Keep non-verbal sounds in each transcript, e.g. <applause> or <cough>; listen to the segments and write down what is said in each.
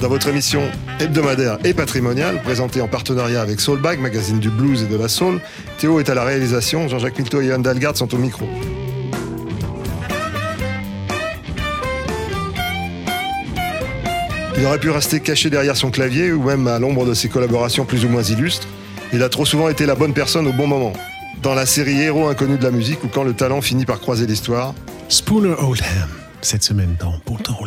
dans votre émission hebdomadaire et patrimoniale présentée en partenariat avec Soulbag, magazine du blues et de la soul. Théo est à la réalisation, Jean-Jacques Milto et Yann Dalgard sont au micro. Il aurait pu rester caché derrière son clavier ou même à l'ombre de ses collaborations plus ou moins illustres. Il a trop souvent été la bonne personne au bon moment. Dans la série Héros inconnus de la musique ou quand le talent finit par croiser l'histoire, Spooner Oldham, cette semaine dans Bon Temps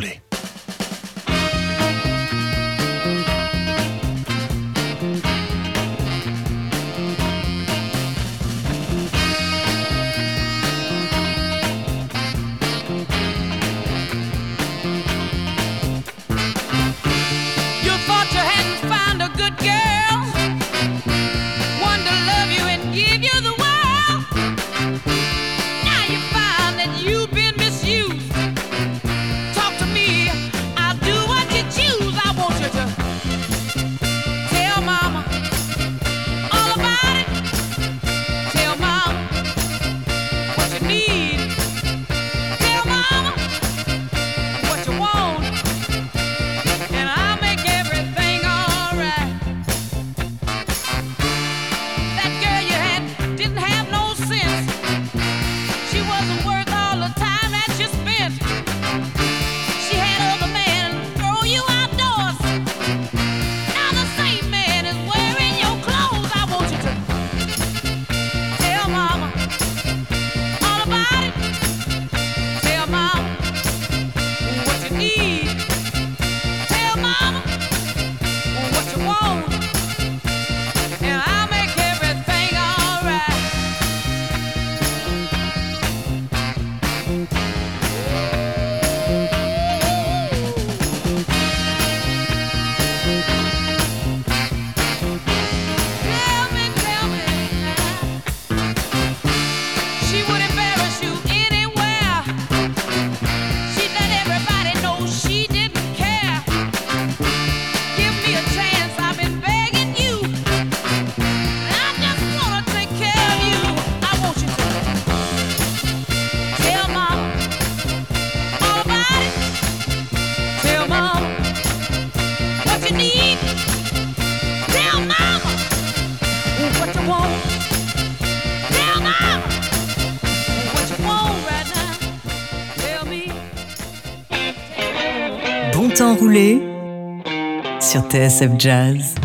TSF Jazz.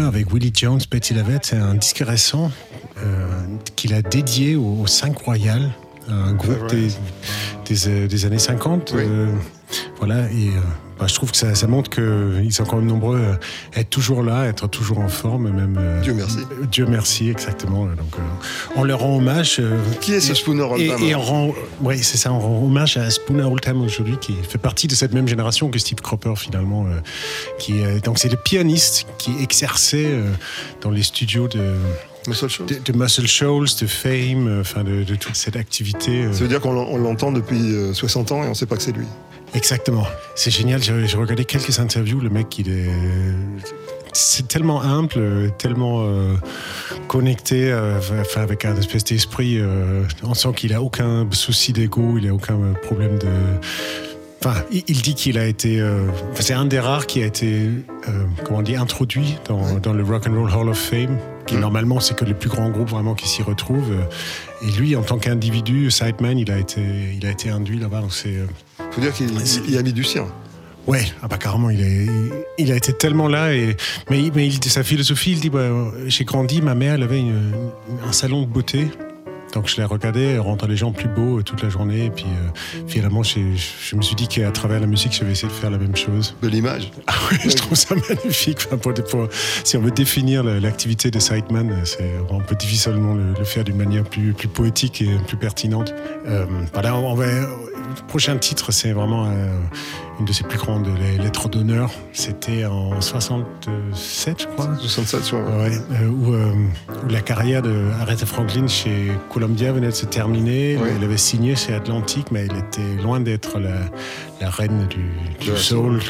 Avec Willie Jones, Betty Lavette. C'est un disque récent euh, qu'il a dédié au, au 5 Royal, un groupe des, des, euh, des années 50. Oui. euh, voilà, et bah, je trouve que ça, ça montre qu'ils sont quand même nombreux à être toujours là, à être toujours en forme, même. euh, Dieu merci. euh, Dieu merci, exactement. Donc, euh, on leur rend hommage. euh, Qui est ce Spooner et, Oldham et on rend, oui, c'est ça, on rend hommage à Spooner Oldham aujourd'hui, qui fait partie de cette même génération que Steve Cropper finalement. qui, donc c'est le pianiste qui exerçait dans les studios de, Muscle Shoals, de Fame, enfin de, de toute cette activité. Ça veut dire qu'on l'en- on l'entend depuis euh, 60 ans et on sait pas que c'est lui. Exactement. C'est génial. J'ai regardé quelques interviews. Le mec, il est. C'est tellement humble, tellement euh, connecté, euh, enfin, avec un espèce d'esprit. euh, on sent qu'il a aucun souci d'ego, il a aucun problème de. Enfin, il, dit qu'il a été. euh, c'est un des rares qui a été, euh, comment on dit, introduit dans, dans le Rock and Roll Hall of Fame. Qui normalement, c'est que les plus grands groupes vraiment qui s'y retrouvent. Et lui, en tant qu'individu, sideman, il a été, il a été induit là-bas. Donc c'est. euh, Faut dire qu'il il- il a mis du sien. Ouais, ah bah carrément, il, est, il, il a été tellement là. Et, mais mais il, sa philosophie, il dit bah, J'ai grandi, ma mère, elle avait une- un salon de beauté. Donc je l'ai regardé, elle rendait les gens plus beaux euh, toute la journée. Et puis euh, finalement, je, me suis dit qu'à travers la musique, je vais essayer de faire la même chose. De l'image. Ah ouais, je trouve ça magnifique. Enfin, pour- pour- si on veut définir la- l'activité de Sideman, c'est, on peut difficilement le, le faire d'une manière plus, plus poétique et plus pertinente. Euh, voilà, on va, le prochain titre, c'est vraiment euh, une de ses plus grandes lettres d'honneur. C'était en 67, je crois. 67, sur... Ouais, euh, où, euh, où la carrière de Aretha Franklin chez Columbia venait de se terminer. Elle avait signé chez Atlantic, mais elle était loin d'être la, la reine du, du soul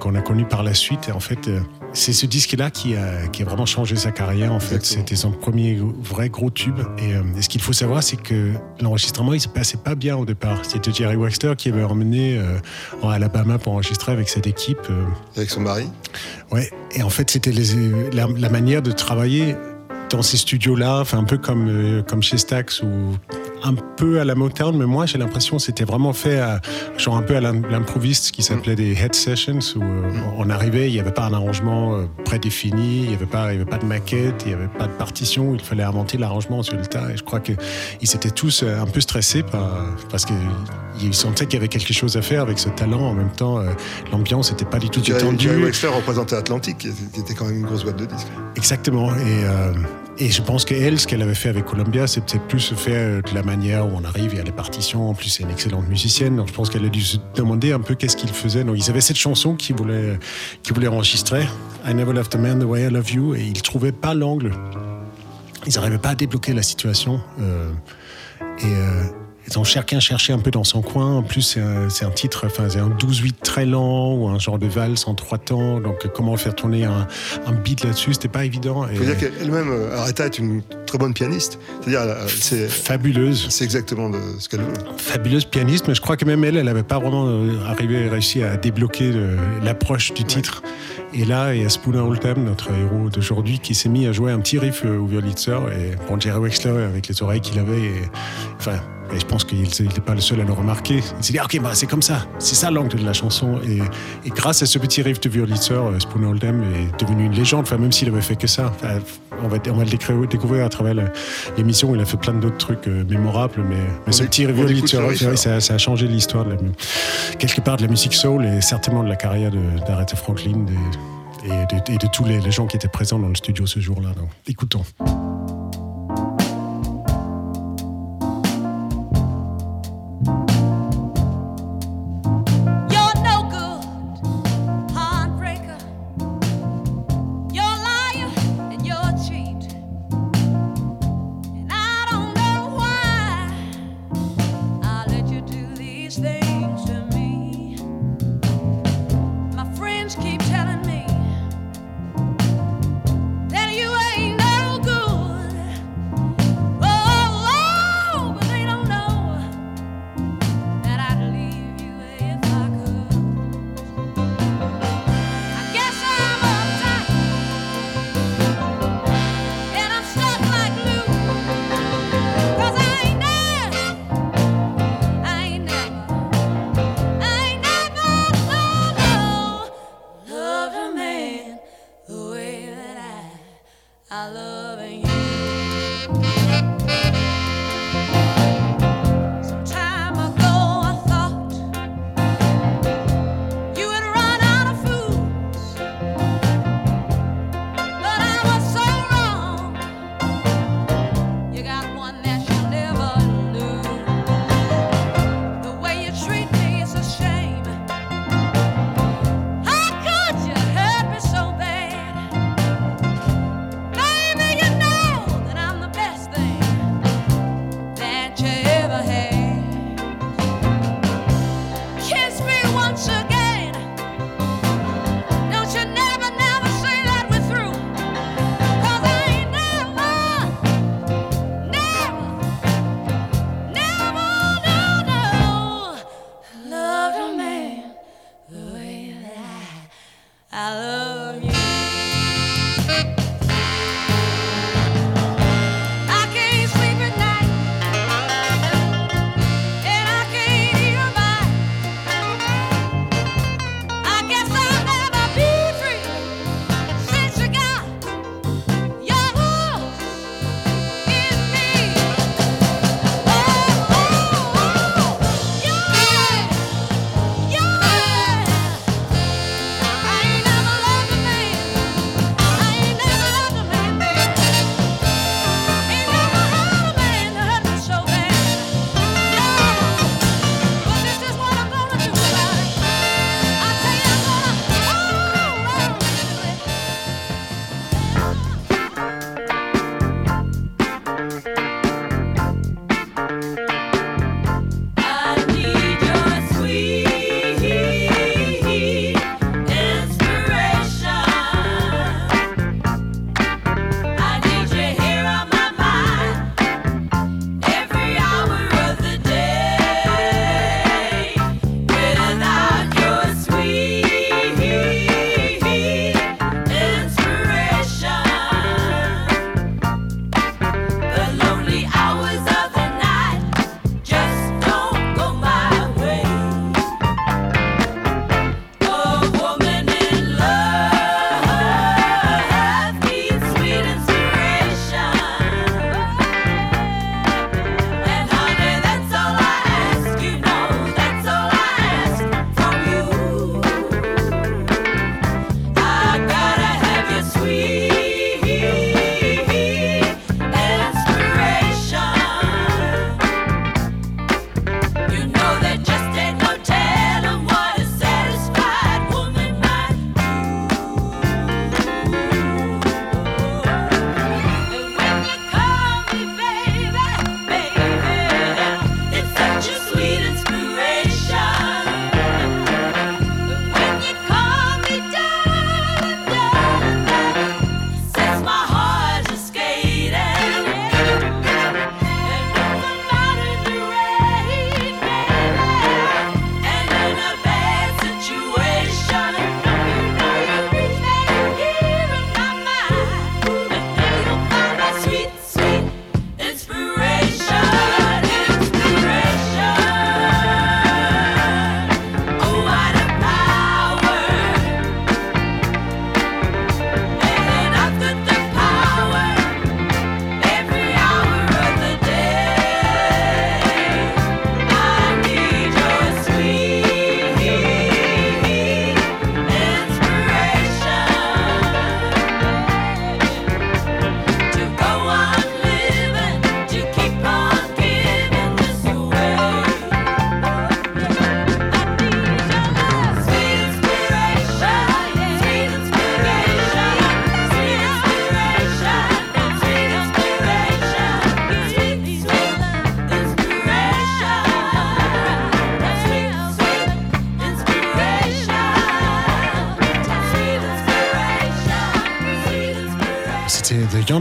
qu'on a connue par la suite. Et en fait, euh, c'est ce disque-là qui a, qui a vraiment changé sa carrière. En fait, c'était son premier vrai gros tube. Et, euh, et ce qu'il faut savoir, c'est que l'enregistrement, il se passait pas bien au départ. C'était Jerry Wexler qui avait emmené euh, en Alabama pour enregistrer avec cette équipe. euh, Avec son mari. Ouais, et en fait, c'était la manière de travailler dans ces studios-là, enfin un peu comme, euh, comme chez Stax ou un peu à la Motown, mais moi j'ai l'impression que c'était vraiment fait à, genre un peu à l'im- l'improviste, ce qui s'appelait des head sessions, où euh, on arrivait, il n'y avait pas un arrangement euh, prédéfini, il n'y avait, pas- il y avait pas de maquette, il n'y avait pas de partition, il fallait inventer l'arrangement sur le tas. Et je crois qu'ils étaient tous euh, un peu stressés par, parce qu'ils sentaient qu'il y avait quelque chose à faire avec ce talent. En même temps, euh, l'ambiance n'était pas du tout détendue. Jerry Wexler représentait Atlantic, qui était, qui était quand même une grosse boîte de disques. Exactement. Et, euh, et je pense qu'elle, ce qu'elle avait fait avec Columbia, c'est peut-être plus fait euh, de la manière où on arrive, il y a les partitions. En plus, c'est une excellente musicienne. Donc, je pense qu'elle a dû se demander un peu qu'est-ce qu'il faisait. Donc, ils avaient cette chanson qu'ils voulaient, qu'ils voulaient enregistrer. I Never Loved a Man the Way I Love You. Et ils trouvaient pas l'angle. Ils n'arrivaient pas à débloquer la situation. Euh, et euh, ils ont chacun cherché un peu dans son coin. En plus, c'est un, titre, enfin, c'est un 12-8 très lent ou un genre de valse en trois temps. Donc, comment faire tourner un, un beat là-dessus, c'était pas évident. Il faut Et- dire qu'elle-même, euh, Aretha est une très bonne pianiste. C'est-à-dire, c'est fabuleuse, c'est exactement de ce qu'elle veut. fabuleuse pianiste, mais je crois que même elle, elle n'avait pas vraiment euh, arrivé, réussi à débloquer l'approche du titre. Et là, il y a Spooner Oldham, notre héros d'aujourd'hui, qui s'est mis à jouer un petit riff euh, au Wurlitzer. Et bon, Jerry Wexler, avec les oreilles qu'il avait, et, enfin, et je pense qu'il n'était pas le seul à le remarquer. Il s'est dit, ok, bah, c'est comme ça, c'est ça l'angle de la chanson. Et, et grâce à ce petit riff de Wurlitzer, euh, Spooner Oldham est devenu une légende, enfin, même s'il avait fait que ça. Enfin, on va, on va le découvrir, à travers l'émission. Il a fait plein d'autres trucs euh, mémorables, mais, mais ce petit riff alors. ça, ça a changé l'histoire de la, quelque part de la musique soul et certainement de la carrière d'Aretha Franklin des- et, de, et de tous les, les gens qui étaient présents dans le studio ce jour-là. Écoutons.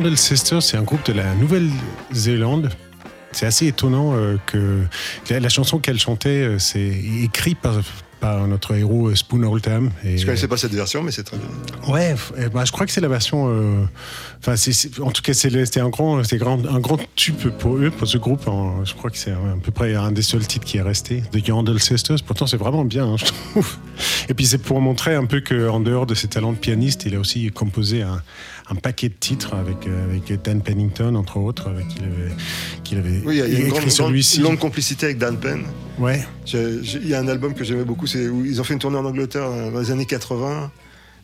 Yandel Sisters, c'est un groupe de la Nouvelle-Zélande. C'est assez étonnant euh, que la, la chanson qu'elle chantait, euh, c'est écrit par, par notre héros euh, Spoon Oldham. Et, Je connaissais pas cette version, mais c'est très bien. Ouais, ben, je crois que c'est la version. euh, Enfin, en tout cas, c'était un grand, grand, un grand tube pour eux, pour ce groupe. Je crois que c'est à peu près un des seuls titres qui est resté, The Yandel Sisters. Pourtant, c'est vraiment bien, hein, je trouve. Et puis, c'est pour montrer un peu qu'en dehors de ses talents de pianiste, il a aussi composé un, un paquet de titres avec, euh, avec Dan Pennington, entre autres, avec qui il avait, qu'il avait Oui, y a, y a une écrit grande, celui-ci. grande- longue complicité avec Dan Penn. Ouais. Il y a un album que j'aimais beaucoup, c'est où ils ont fait une tournée en Angleterre euh, dans les années 80.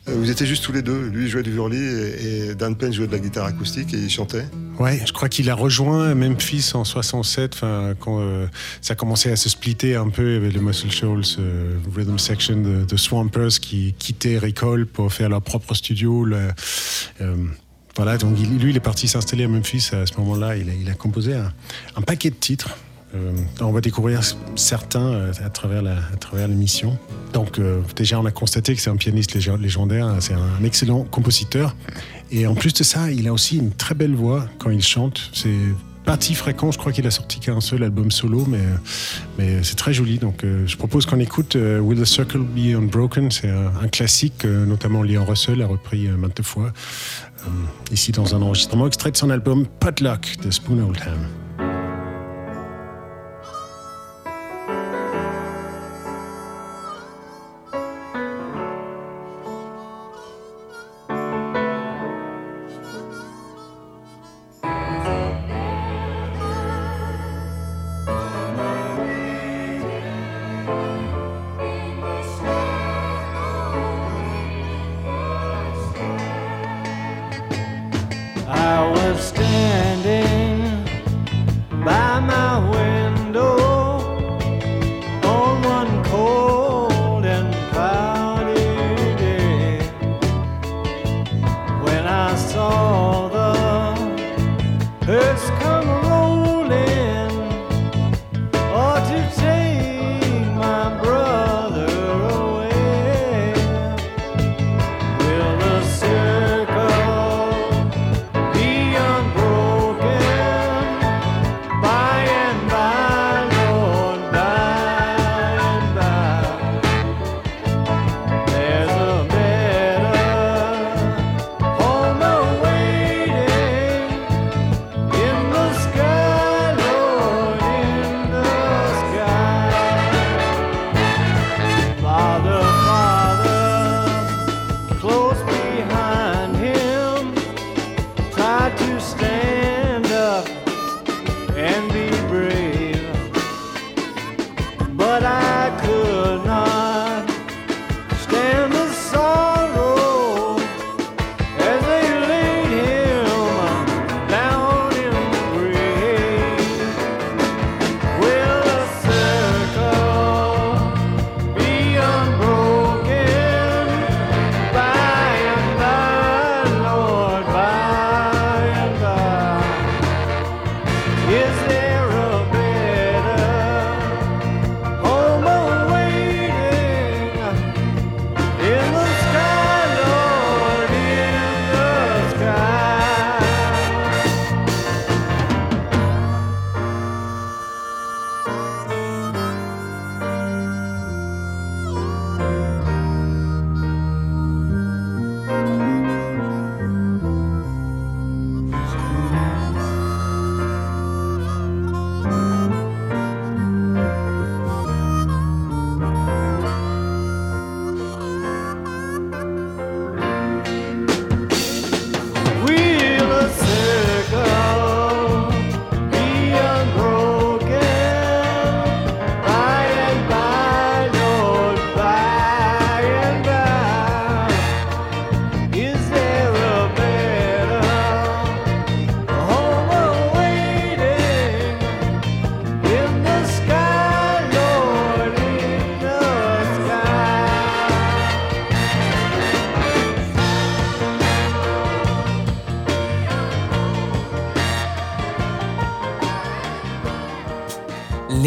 Euh, ils étaient juste tous les deux. Lui jouait du violon et, Dan Penn jouait de la guitare acoustique et il chantait. Ouais, je crois qu'il a rejoint Memphis en 67, enfin, quand euh, ça commençait à se splitter un peu avec le Muscle Shoals euh, Rhythm Section de, de Swampers qui quittaient Recall pour faire leur propre studio. euh, voilà, donc lui, il est parti s'installer à Memphis à ce moment-là. Il a, composé un paquet de titres. Euh, on va découvrir certains euh, à travers la- à l'émission. Donc euh, déjà, on a constaté que c'est un pianiste lég- légendaire, hein, c'est un excellent compositeur. Et en plus de ça, il a aussi une très belle voix quand il chante. C'est pas si fréquent, je crois qu'il a sorti qu'un seul album solo, mais, mais c'est très joli. Donc je propose qu'on écoute Will the Circle Be Unbroken C'est un, classique, notamment Leon Russell a repris maintes fois. Ici dans un enregistrement extrait de son album Potluck de Spoon Oldham.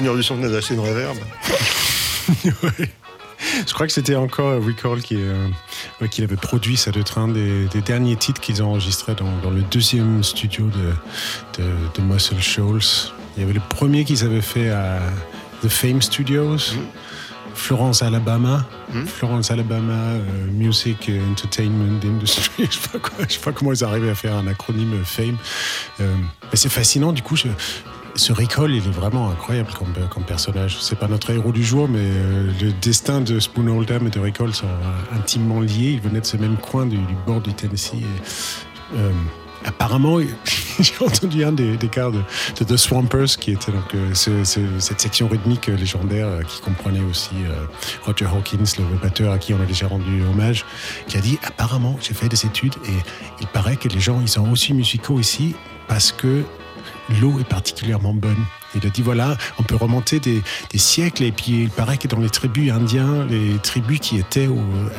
Du son venait d'acheter une reverb. <laughs> Ouais. Je crois que c'était encore Recall qui, euh, ouais, qui avait produit ça de train des, des derniers titres qu'ils ont enregistrés dans, dans le deuxième studio de, de, de Muscle Shoals. Il y avait le premier qu'ils avaient fait à The Fame Studios, Florence, Alabama. Florence, Alabama, euh, Music Entertainment Industry. <laughs> je sais pas quoi, je sais pas comment ils arrivaient à faire un acronyme Fame. Euh, mais c'est fascinant, du coup. Je, ce Recall, il est vraiment incroyable comme, comme personnage. C'est pas notre héros du jour, mais euh, le destin de Spoon Oldham et de Recall sont euh, intimement liés. Ils venaient de ce même coin du, bord du Tennessee. Euh, apparemment, <laughs> j'ai entendu un des, des de, The Swampers, qui était donc ce- ce- cette section rythmique légendaire qui comprenait aussi Roger Hawkins, le batteur à qui on a déjà rendu hommage, qui a dit apparemment, j'ai fait des études et il paraît que les gens, ils sont aussi musicaux ici parce que l'eau est particulièrement bonne. Il a dit voilà, on peut remonter des, siècles et puis il paraît que dans les tribus indiens, les tribus qui étaient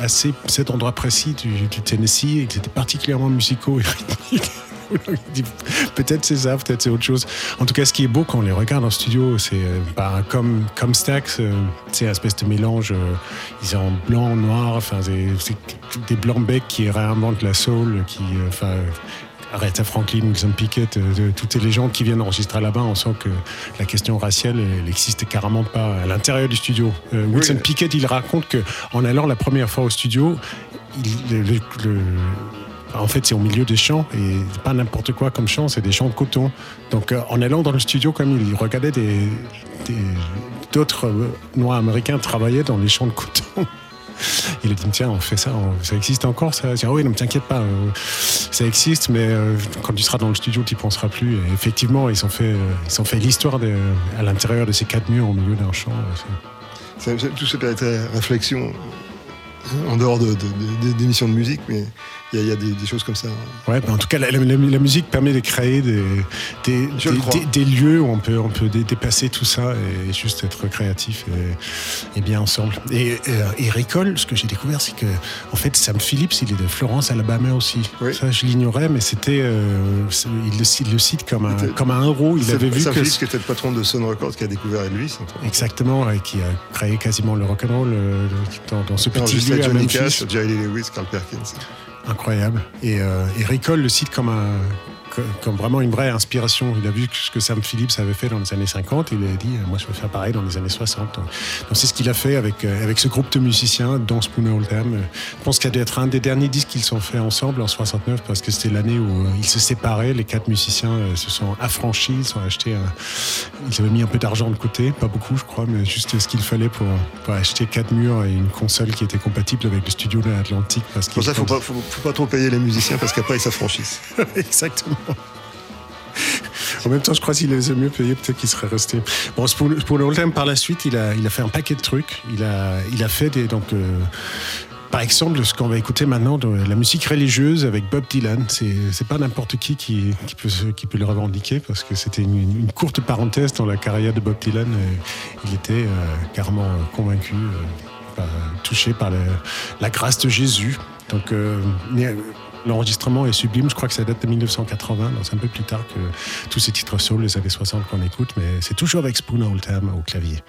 assez cet endroit précis du, Tennessee, ils étaient particulièrement musicaux <laughs> et rythmiques. Peut-être c'est ça, peut-être c'est autre chose. En tout cas, ce qui est beau quand on les regarde en studio, c'est euh, bah, comme, comme Stax, euh, c'est une espèce de mélange. euh, ils sont en blanc, noir, enfin, c'est des blancs becs qui réinventent la soul, qui, euh, enfin, Aretha Franklin, Wilson Pickett, euh, toutes les légendes qui viennent enregistrer là-bas, on sent que la question raciale, elle n'existe carrément pas à l'intérieur du studio. Euh, Wilson Oui. Pickett, il raconte que en allant la première fois au studio, il- le- le- le- en fait, c'est au milieu des champs et pas n'importe quoi comme champs, c'est des champs de coton. Donc, euh, en allant dans le studio, comme il regardait des des- d'autres noirs américains travailler dans les champs de coton. <laughs> Il a dit tiens on fait ça, ça existe encore ça. Dis, ah oui non t'inquiète pas, euh, ça existe mais euh, quand tu seras dans le studio tu y penseras plus. Effectivement ils ont fait euh, ils ont fait l'histoire à l'intérieur de ces quatre murs au milieu d'un champ. Tout ça être réflexion en dehors de- de- de- d'émissions de, musique, mais il y a, il y a des, des choses comme ça. Ouais, en tout cas, la, la- la musique permet de créer des, lieux où on peut, on peut dé- dépasser tout ça et juste être créatif et, et bien ensemble. Et, euh, et Recall, ce que j'ai découvert, c'est que en fait, Sam Phillips, il est de Florence, Alabama aussi. Oui. Ça, je l'ignorais, mais c'était, euh, il, le, il le cite comme un, C'était- comme un héros. Il avait vu Sam que Phillips qui était le patron de Sun Records qui a découvert Elvis. exactement, et qui a créé quasiment le rock'n'roll euh, dans, dans ce petit lieu à Johnny Memphis. Cash, Jerry Lee Lewis, Carl Perkins. Incroyable. Et, euh, et le cite comme, un, co- comme vraiment une vraie inspiration. Il a vu ce que Sam Phillips avait fait dans les années 50 et il a dit euh, Moi, je veux faire pareil dans les années 60. Donc, c'est ce qu'il a fait avec, euh, avec ce groupe de musiciens, dont Spooner Oldham. Je pense qu'il a dû être un des derniers disques qu'ils ont fait ensemble en 69 parce que c'était l'année où euh, ils se séparaient. Les quatre musiciens se sont affranchis. Ils ont acheté un- Ils avaient mis un peu d'argent de côté, pas beaucoup, je crois, mais juste ce qu'il fallait pour, pour acheter quatre murs et une console qui était compatible avec le studio de l'Atlantique. Parce Pour ça, faut pas, faut, faut pas trop payer les musiciens parce qu'après, ils s'affranchissent. <laughs> Exactement. En même temps, je crois qu'il les a mieux payés, peut-être qu'il serait resté. Bon, pour, pour le Oldham, par la suite, il a, fait un paquet de trucs. Il a, fait des. Donc, euh, par exemple, ce qu'on va écouter maintenant, de la musique religieuse avec Bob Dylan, c'est pas n'importe qui qui, peut, le revendiquer parce que c'était une, courte parenthèse dans la carrière de Bob Dylan. Il était euh, carrément convaincu, euh, touché par la grâce de Jésus. Donc, euh, euh, l'enregistrement est sublime. Je crois que ça date de 1980, donc c'est un peu plus tard que tous ces titres soul des années 60 qu'on écoute, mais c'est toujours avec Spooner Oldham au clavier.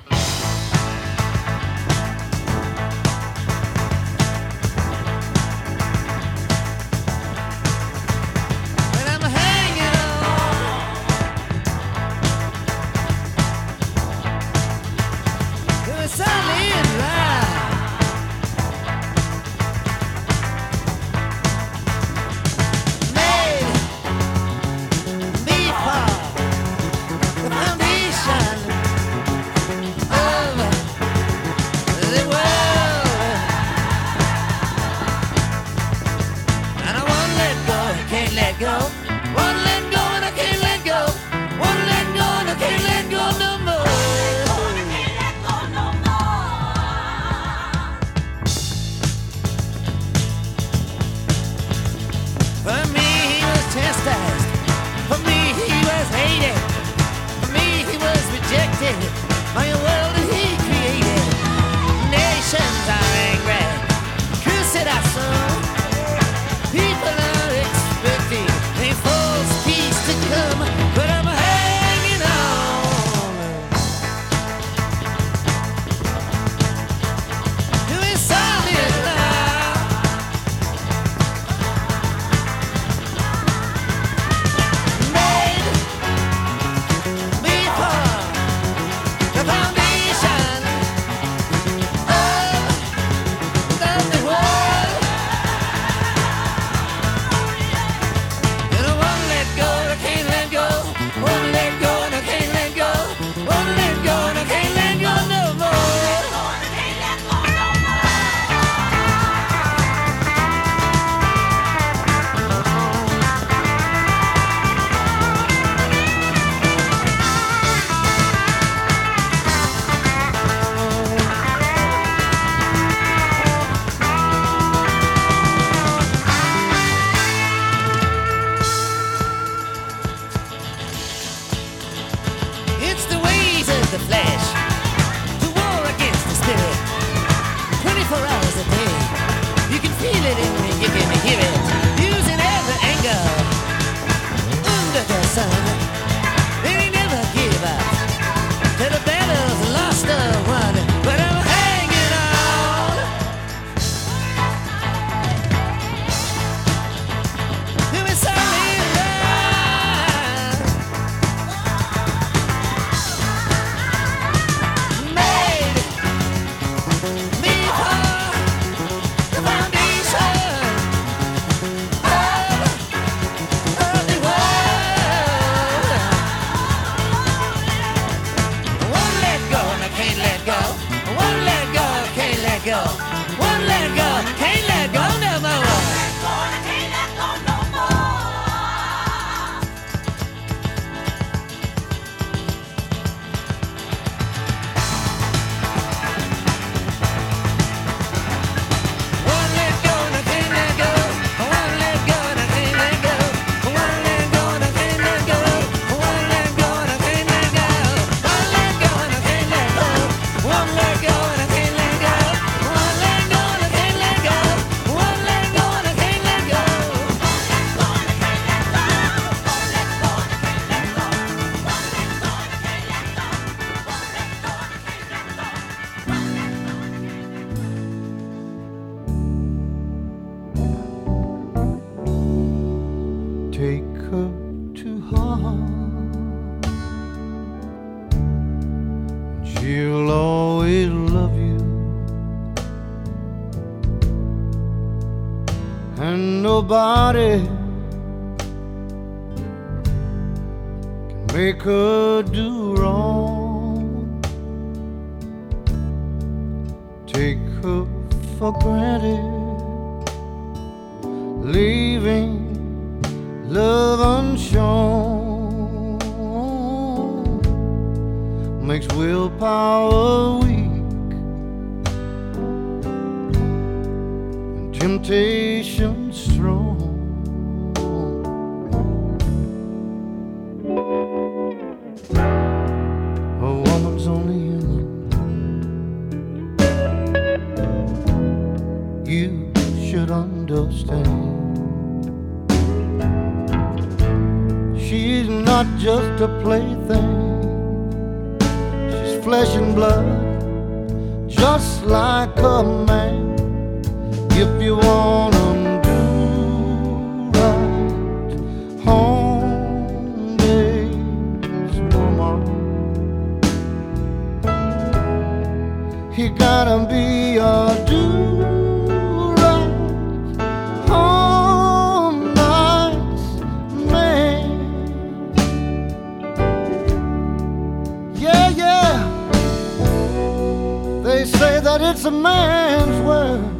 That it's a man's world.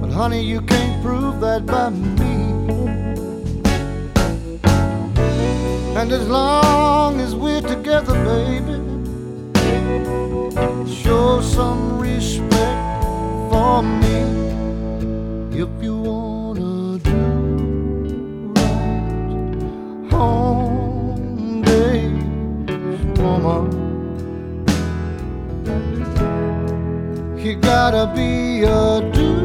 But honey, you can't prove that by me. And as long as we're together, baby, show some respect for me. If you You gotta be a do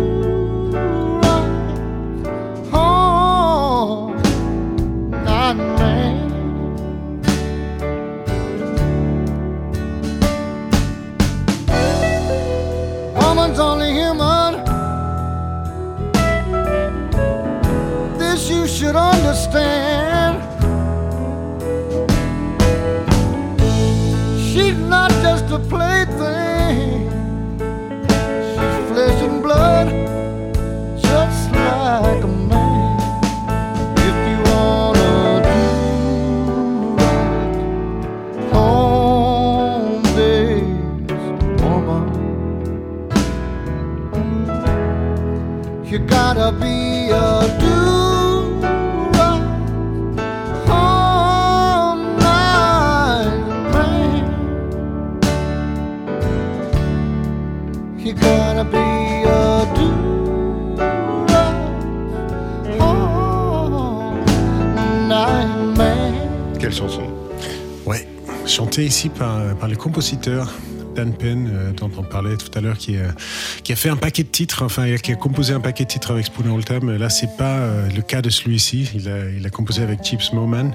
ici par, par le compositeur Dan Penn, euh, dont on parlait tout à l'heure, qui, euh, a fait un paquet de titres, enfin, qui a composé un paquet de titres avec Spoon Oldham. Là, c'est pas euh, le cas de celui-ci. Il a, composé avec Chips Moman.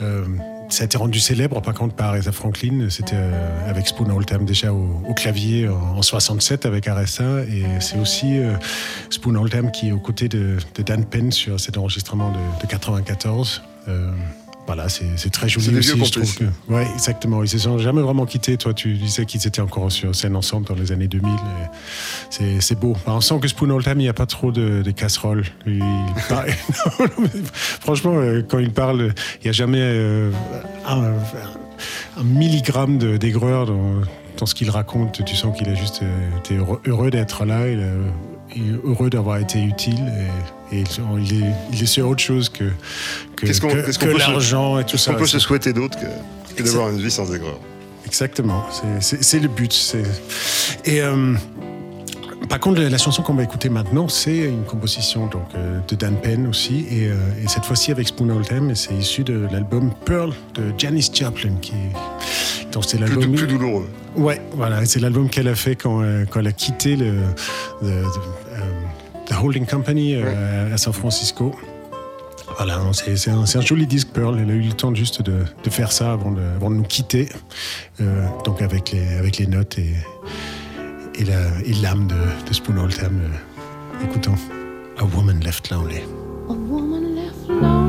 Euh, ça a été rendu célèbre, par contre, par Aretha Franklin. C'était avec Spoon Oldham déjà au, clavier en, en 67 avec Aretha. Et c'est aussi euh, Spoon Oldham qui est aux côtés de, Dan Penn sur cet enregistrement de 94. Voilà, c'est très joli C'est des aussi, vieux je trouve. complices. Que, ouais, exactement. Ils se sont jamais vraiment quittés. Toi, tu disais qu'ils étaient encore sur scène ensemble dans les années 2000. et C'est beau. Bah, on sent que Spoon Oldham, il n'y a pas trop de, de casseroles. Il <laughs> <laughs> franchement, euh, quand il parle, il n'y a jamais euh, un, un milligramme d'aigreur dans, dans ce qu'il raconte. Tu sens qu'il a juste euh, été heureux, d'être là. Il a- heureux d'avoir été utile et, et il, est, il est sur autre chose que, que, Qu'est-ce qu'on que- qu'on que l'argent et tout qu'est-ce ça. qu'on peut se souhaiter d'autre que, que d'avoir une vie sans aigreur Exactement, c'est- le but. Et euh, par contre, la chanson qu'on va écouter maintenant, c'est une composition donc, euh, de Dan Penn aussi, et, euh, et cette fois-ci avec Spoon Oldham, et c'est issu de l'album Pearl de Janis Joplin, qui donc c'est plus, plus douloureux. Ouais, voilà, c'est l'album qu'elle a fait quand, euh, quand, elle a quitté le, the, euh, Holding Company euh, à San Francisco. Voilà, c'est un, un, joli disque Pearl. Elle a eu le temps juste de, de faire ça avant de, avant de nous quitter. Donc avec les, avec les notes et, et l'âme de, de Spoon Oldham, écoutant A Woman Left Lonely. A woman left lonely.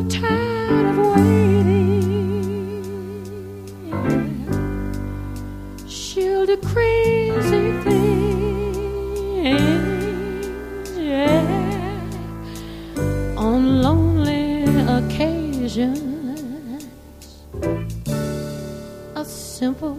got tired of waiting. She'll do crazy things, yeah. On lonely occasions, a simple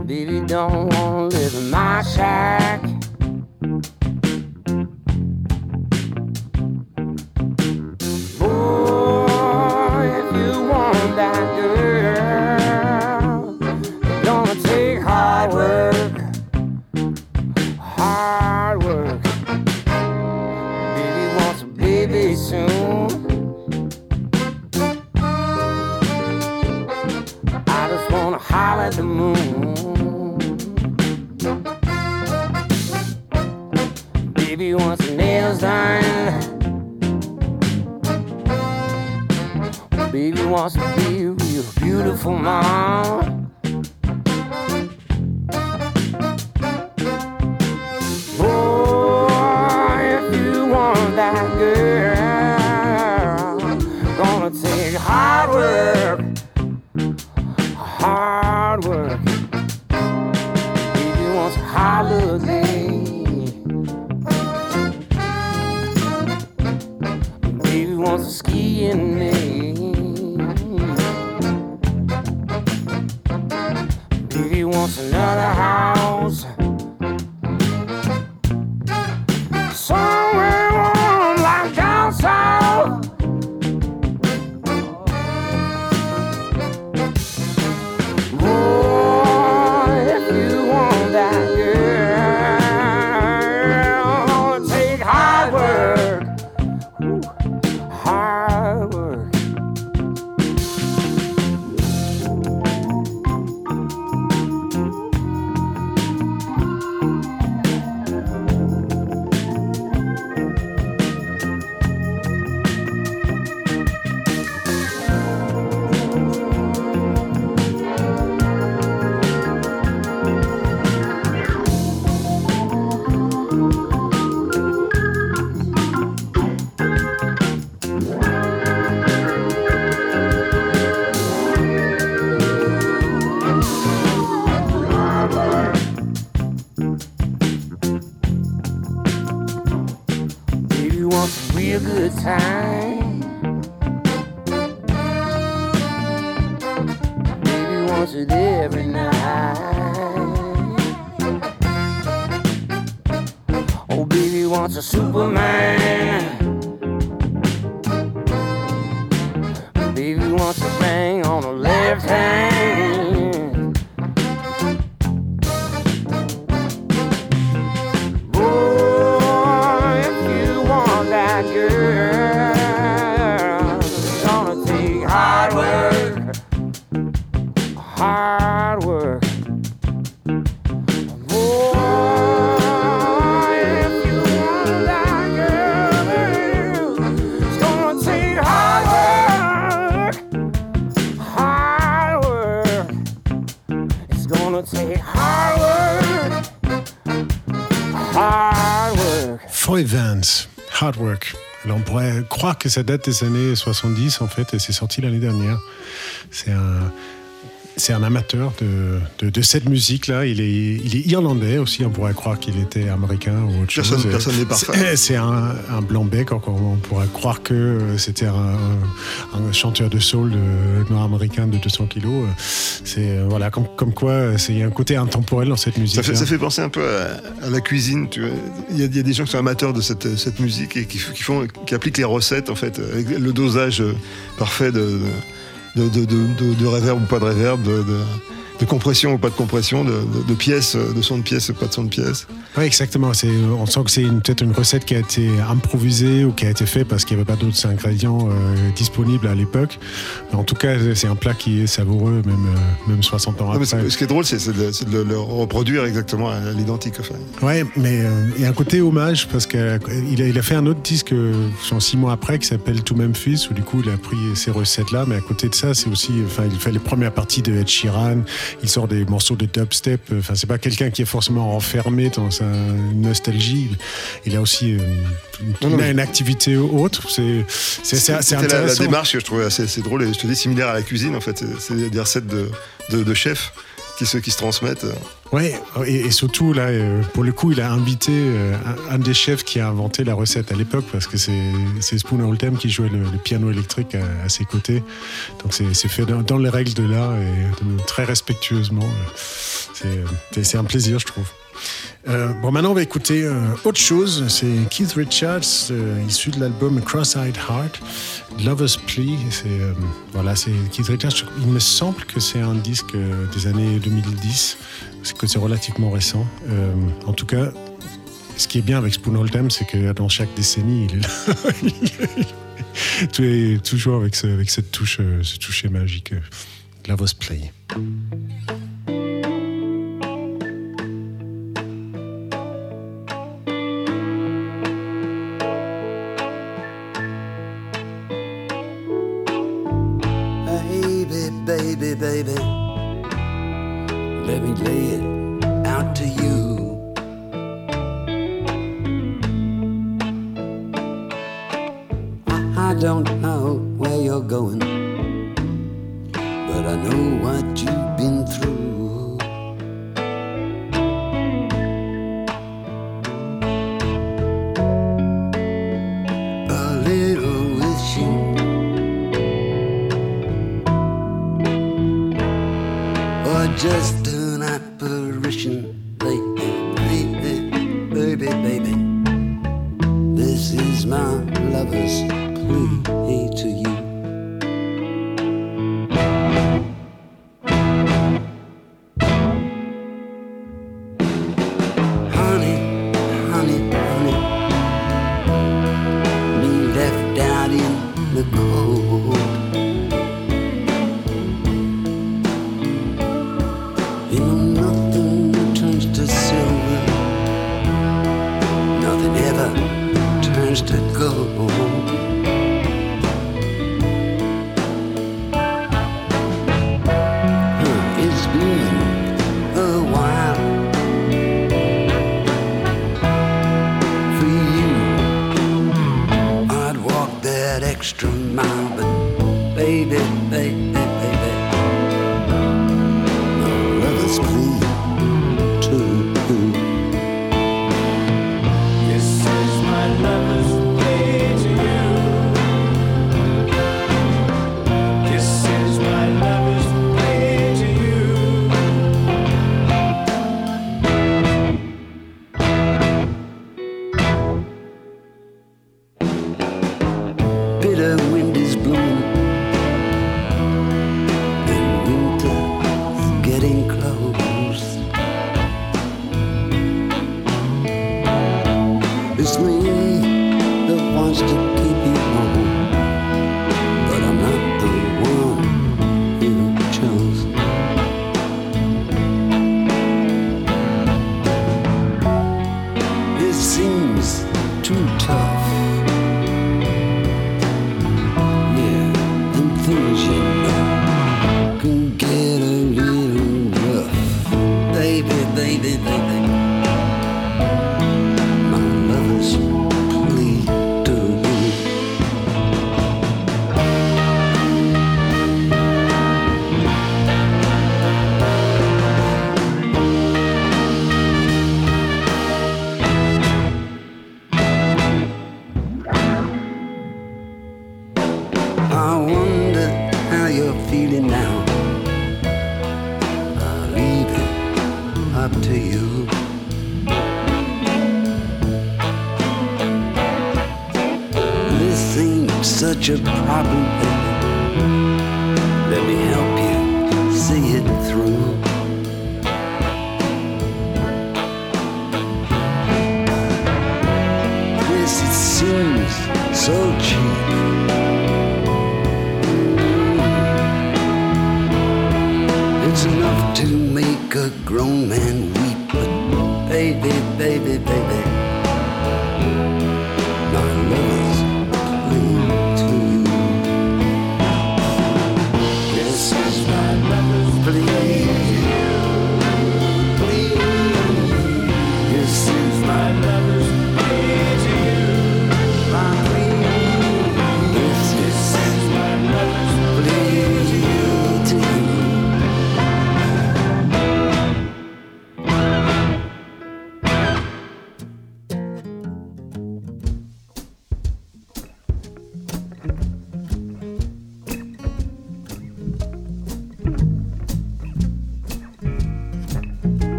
Baby, don't wanna live in my shack. Ça date des années 70 en fait, et c'est sorti l'année dernière. C'est un, amateur de, de, de cette musique-là. Il est, il est irlandais aussi. On pourrait croire qu'il était américain ou autre Personne- chose. personne n'est parfait. C'est- un, un blanc-bec. Encore, on pourrait croire que c'était un, un chanteur de soul de- nord-américain de 200 kilos. C'est euh, voilà, comme, comme quoi euh, c'est il y a un côté intemporel dans cette musique. Ça fait, ça fait penser un peu à, à la cuisine. Tu vois. Il, y a, il y a des gens qui sont amateurs de cette, cette musique et qui, font, qui appliquent les recettes en fait, avec le dosage euh, parfait de, de, de, de, de- de reverb ou pas de reverb, de, de, compression ou pas de compression, de, de, de pièces, de son de pièces ou pas de son de pièces. Oui, exactement. C'est, on sent que c'est une- peut-être une recette qui a été improvisée ou qui a été faite parce qu'il n'y avait pas d'autres ingrédients euh, disponibles à l'époque. En tout cas, c'est un plat qui est savoureux, même, euh, même 60 ans Non, mais après. ce qui est drôle, c'est de, le, reproduire exactement à l'identique. Enfin. Ouais, mais euh, il y a un côté hommage parce qu'il a, il a fait un autre disque, genre six mois après, qui s'appelle To Memphis, où du coup il a pris ces recettes-là. Mais à côté de ça, c'est aussi, enfin, il fait les premières parties de Ed Sheeran. Il sort des morceaux de dubstep. Enfin, c'est pas quelqu'un qui est forcément enfermé dans sa nostalgie. Il a aussi euh, une, Non, non, mais- activité autre. C'est, c'est, la, la démarche que je trouvais assez, assez drôle et je te dis similaire à la cuisine en fait. C'est- C'est des recettes de, de, de chefs qui se, qui se transmettent. Ouais, et, surtout là, euh, pour le coup, il a invité euh, un, des chefs qui a inventé la recette à l'époque, parce que c'est Spoon Oldham qui jouait le, piano électrique à, ses côtés. Donc c'est fait dans, les règles de l'art et très respectueusement. C'est un plaisir, je trouve. Euh, bon, maintenant on va écouter autre chose. C'est Keith Richards, issu de l'album Cross-Eyed Heart, Lover's Plea. C'est voilà, c'est Keith Richards. Il me semble que c'est un disque des années 2010, parce que c'est relativement récent. Euh, en tout cas, ce qui est bien avec Spoon Oldham, c'est que dans chaque décennie, il est là. <laughs> Tout est toujours avec, ce- cette touche, euh, ce toucher magique. euh, Lover's Play. Lay it extra mile, but baby, baby, baby.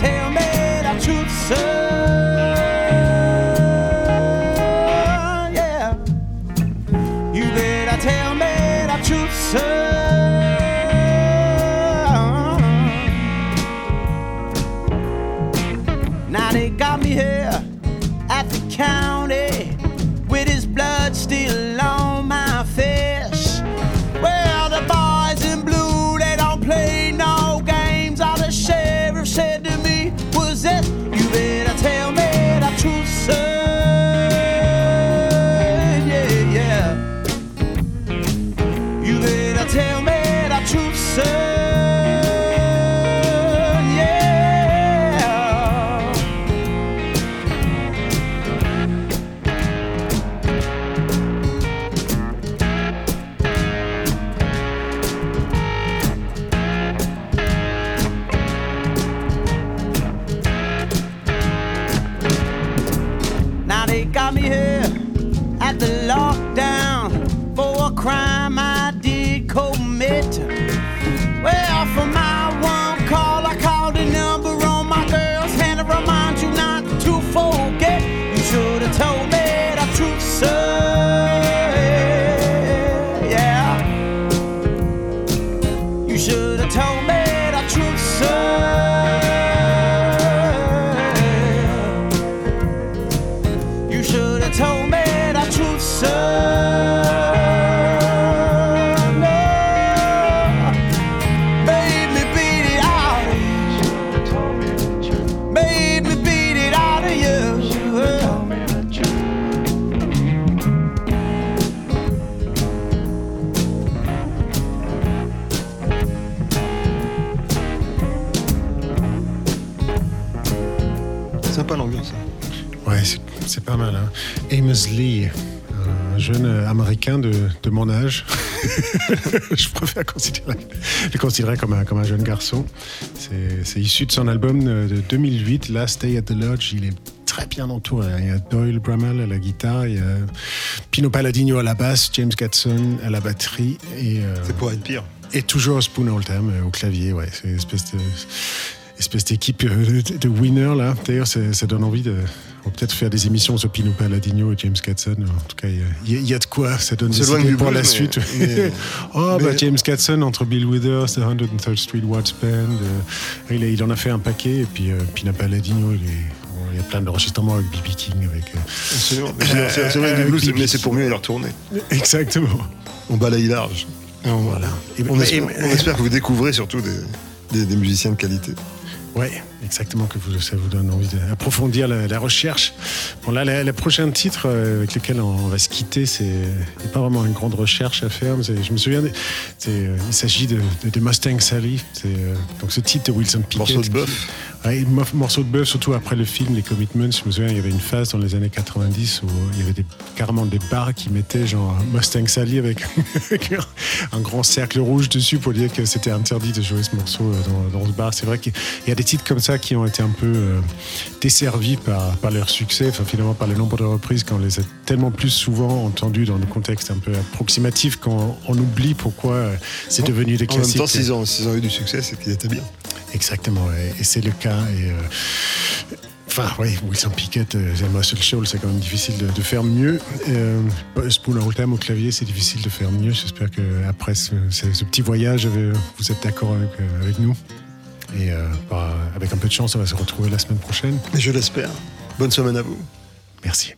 tell me the truth, sir. Jeune euh, américain de, de mon âge. <laughs> Je préfère considérer, le considérer comme un, comme un jeune garçon. C'est issu de son album de 2008, Last Day at the Lodge. Il est très bien entouré. Il y a Doyle Bramall à la guitare, il y a Pino Palladino à la basse, James Gatson à la batterie. et euh, C'est pour être pire. et toujours Spoon Oldham euh, au clavier, ouais. C'est une espèce de espèce d'équipe de, de winner là. D'ailleurs, ça, ça donne envie de on peut-être faire des émissions sur Pino Palladino et James Katson. En tout cas, il y a- y, de quoi. Ça donne des idées pour la mais- suite. mais- <laughs> oh, bah James Katson entre Bill Withers, The 103rd Street Watch Band. euh, il, en a fait un paquet. Et puis euh, Pino Palladino, il, est- bon, il y a plein d'enregistrements avec B.B. King. Avec, euh, Absolument. Bibi. <laughs> mais c'est pour mieux leur tourner. Exactement. On balaye large. On, Voilà. Et- on espère, et- on espère que vous découvrez surtout des, des- des musiciens de qualité. Ouais, exactement, que vous, ça vous donne envie d'approfondir la, la recherche. Bon, là, le prochain titre euh, avec lequel on, va se quitter, c'est pas vraiment une grande recherche à faire. mais je me souviens, euh, il s'agit de, de- de Mustang Sally. Euh, donc ce titre de Wilson Pickett. Morceau de bœuf. Ouais, mo- morceau de bœuf, surtout après le film Les Commitments. Je me souviens, il y avait une phase dans les années 90 où il y avait des, carrément des bars qui mettaient genre Mustang Sally avec, <laughs> un, grand cercle rouge dessus pour dire que c'était interdit de jouer ce morceau dans, dans ce bar. C'est vrai qu'il y a des titres comme ça qui ont été un peu euh, desservis par, par leur succès, enfin finalement par le nombre de reprises qu'on les a tellement plus souvent entendus dans le contexte un peu approximatif qu'on on oublie pourquoi euh, c'est devenu des En même classiques. temps, s'ils ont, ont eu du succès, c'est qu'ils étaient bien. Exactement, et c'est le cas. Et, euh, Enfin, oui, Wilson Pickett, euh, Muscle Shoals, c'est quand même difficile de, de faire mieux. Euh, Spoon Oldham au clavier, c'est difficile de faire mieux. J'espère qu'après ce, ce, ce petit voyage, vous êtes d'accord avec, avec nous. Et euh, bah, avec un peu de chance, on va se retrouver la semaine prochaine. Et je l'espère. Bonne semaine à vous. Merci.